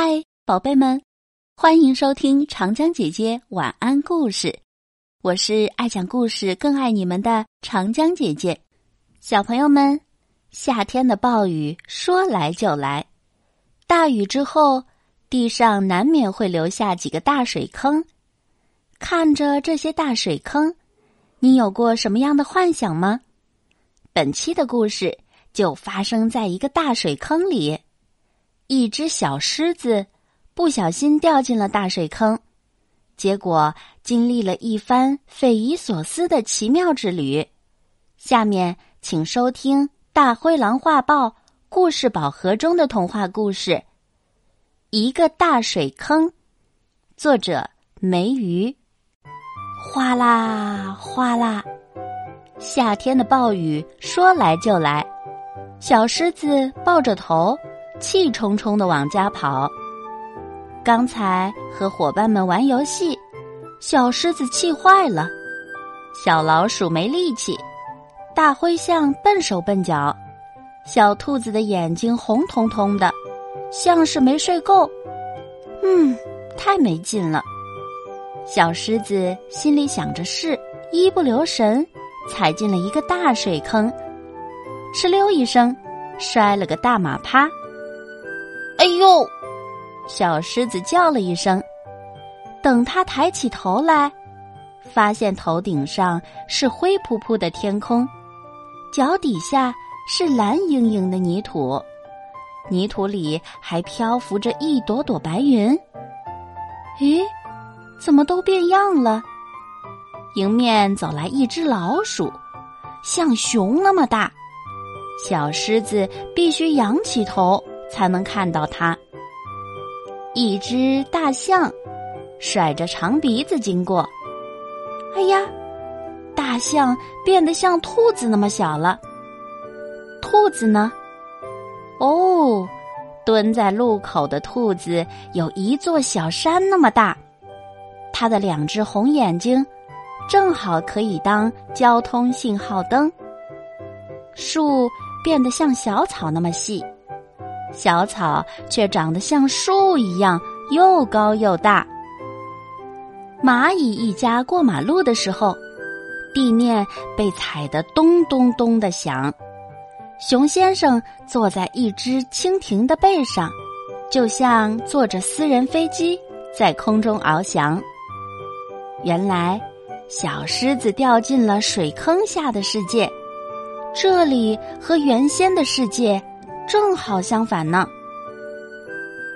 嗨，宝贝们，欢迎收听长江姐姐晚安故事。我是爱讲故事、更爱你们的长江姐姐。小朋友们，夏天的暴雨说来就来，大雨之后，地上难免会留下几个大水坑。看着这些大水坑，你有过什么样的幻想吗？本期的故事就发生在一个大水坑里。一只小狮子不小心掉进了大水坑，结果经历了一番匪夷所思的奇妙之旅。下面请收听《大灰狼画报》故事宝盒中的童话故事《一个大水坑》，作者梅鱼。哗啦哗啦，夏天的暴雨说来就来，小狮子抱着头。气冲冲的往家跑。刚才和伙伴们玩游戏，小狮子气坏了，小老鼠没力气，大灰象笨手笨脚，小兔子的眼睛红彤彤的，像是没睡够。嗯，太没劲了。小狮子心里想着事，一不留神踩进了一个大水坑，哧溜一声，摔了个大马趴。哎呦！小狮子叫了一声。等他抬起头来，发现头顶上是灰扑扑的天空，脚底下是蓝莹莹的泥土，泥土里还漂浮着一朵朵白云。咦，怎么都变样了？迎面走来一只老鼠，像熊那么大。小狮子必须仰起头。才能看到它。一只大象甩着长鼻子经过，哎呀，大象变得像兔子那么小了。兔子呢？哦，蹲在路口的兔子有一座小山那么大，它的两只红眼睛正好可以当交通信号灯。树变得像小草那么细。小草却长得像树一样，又高又大。蚂蚁一家过马路的时候，地面被踩得咚咚咚的响。熊先生坐在一只蜻蜓的背上，就像坐着私人飞机在空中翱翔。原来，小狮子掉进了水坑下的世界，这里和原先的世界。正好相反呢！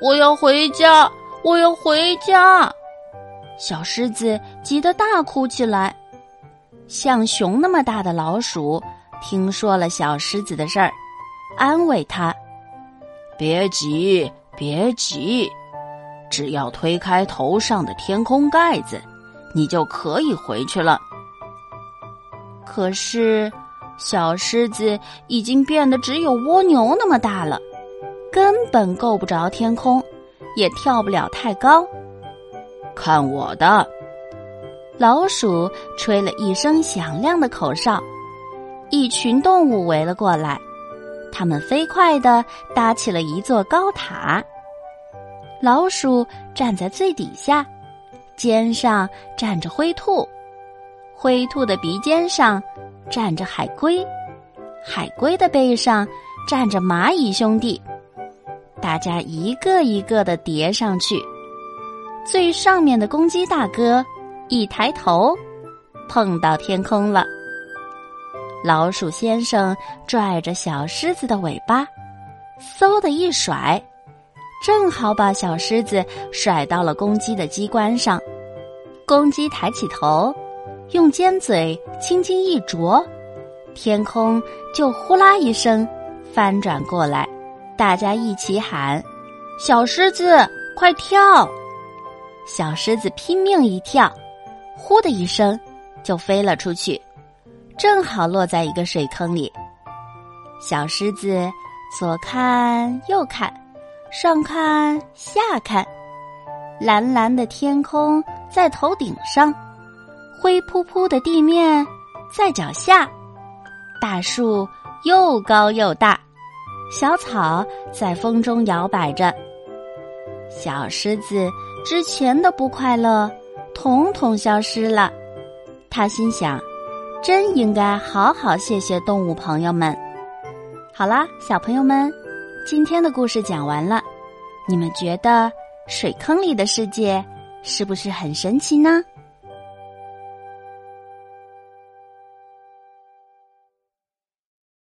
我要回家，我要回家！小狮子急得大哭起来。像熊那么大的老鼠听说了小狮子的事儿，安慰他：“别急，别急，只要推开头上的天空盖子，你就可以回去了。”可是。小狮子已经变得只有蜗牛那么大了，根本够不着天空，也跳不了太高。看我的！老鼠吹了一声响亮的口哨，一群动物围了过来，它们飞快地搭起了一座高塔。老鼠站在最底下，肩上站着灰兔，灰兔的鼻尖上。站着海龟，海龟的背上站着蚂蚁兄弟，大家一个一个的叠上去。最上面的公鸡大哥一抬头，碰到天空了。老鼠先生拽着小狮子的尾巴，嗖的一甩，正好把小狮子甩到了公鸡的机关上。公鸡抬起头。用尖嘴轻轻一啄，天空就呼啦一声翻转过来，大家一起喊：“小狮子，快跳！”小狮子拼命一跳，呼的一声就飞了出去，正好落在一个水坑里。小狮子左看右看，上看下看，蓝蓝的天空在头顶上。灰扑扑的地面在脚下，大树又高又大，小草在风中摇摆着。小狮子之前的不快乐，统统消失了。他心想：“真应该好好谢谢动物朋友们。”好啦，小朋友们，今天的故事讲完了。你们觉得水坑里的世界是不是很神奇呢？